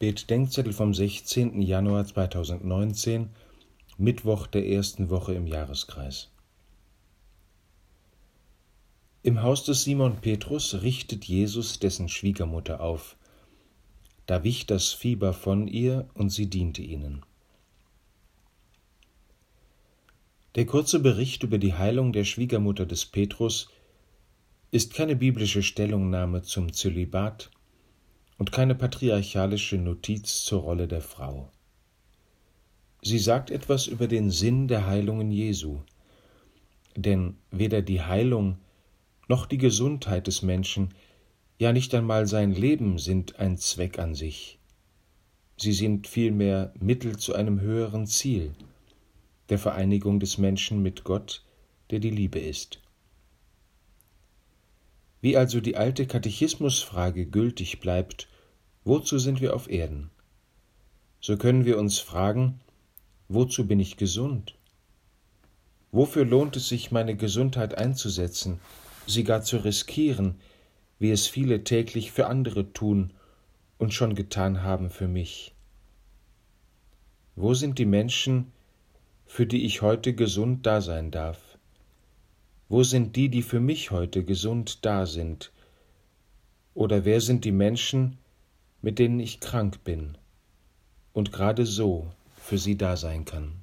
Bet-Denkzettel vom 16. Januar 2019, Mittwoch der ersten Woche im Jahreskreis. Im Haus des Simon Petrus richtet Jesus dessen Schwiegermutter auf. Da wich das Fieber von ihr und sie diente ihnen. Der kurze Bericht über die Heilung der Schwiegermutter des Petrus ist keine biblische Stellungnahme zum Zölibat, und keine patriarchalische Notiz zur Rolle der Frau. Sie sagt etwas über den Sinn der Heilungen Jesu, denn weder die Heilung noch die Gesundheit des Menschen, ja nicht einmal sein Leben sind ein Zweck an sich. Sie sind vielmehr Mittel zu einem höheren Ziel, der Vereinigung des Menschen mit Gott, der die Liebe ist. Wie also die alte Katechismusfrage gültig bleibt, wozu sind wir auf Erden? So können wir uns fragen, wozu bin ich gesund? Wofür lohnt es sich, meine Gesundheit einzusetzen, sie gar zu riskieren, wie es viele täglich für andere tun und schon getan haben für mich? Wo sind die Menschen, für die ich heute gesund da sein darf? Wo sind die, die für mich heute gesund da sind? Oder wer sind die Menschen, mit denen ich krank bin und gerade so für sie da sein kann?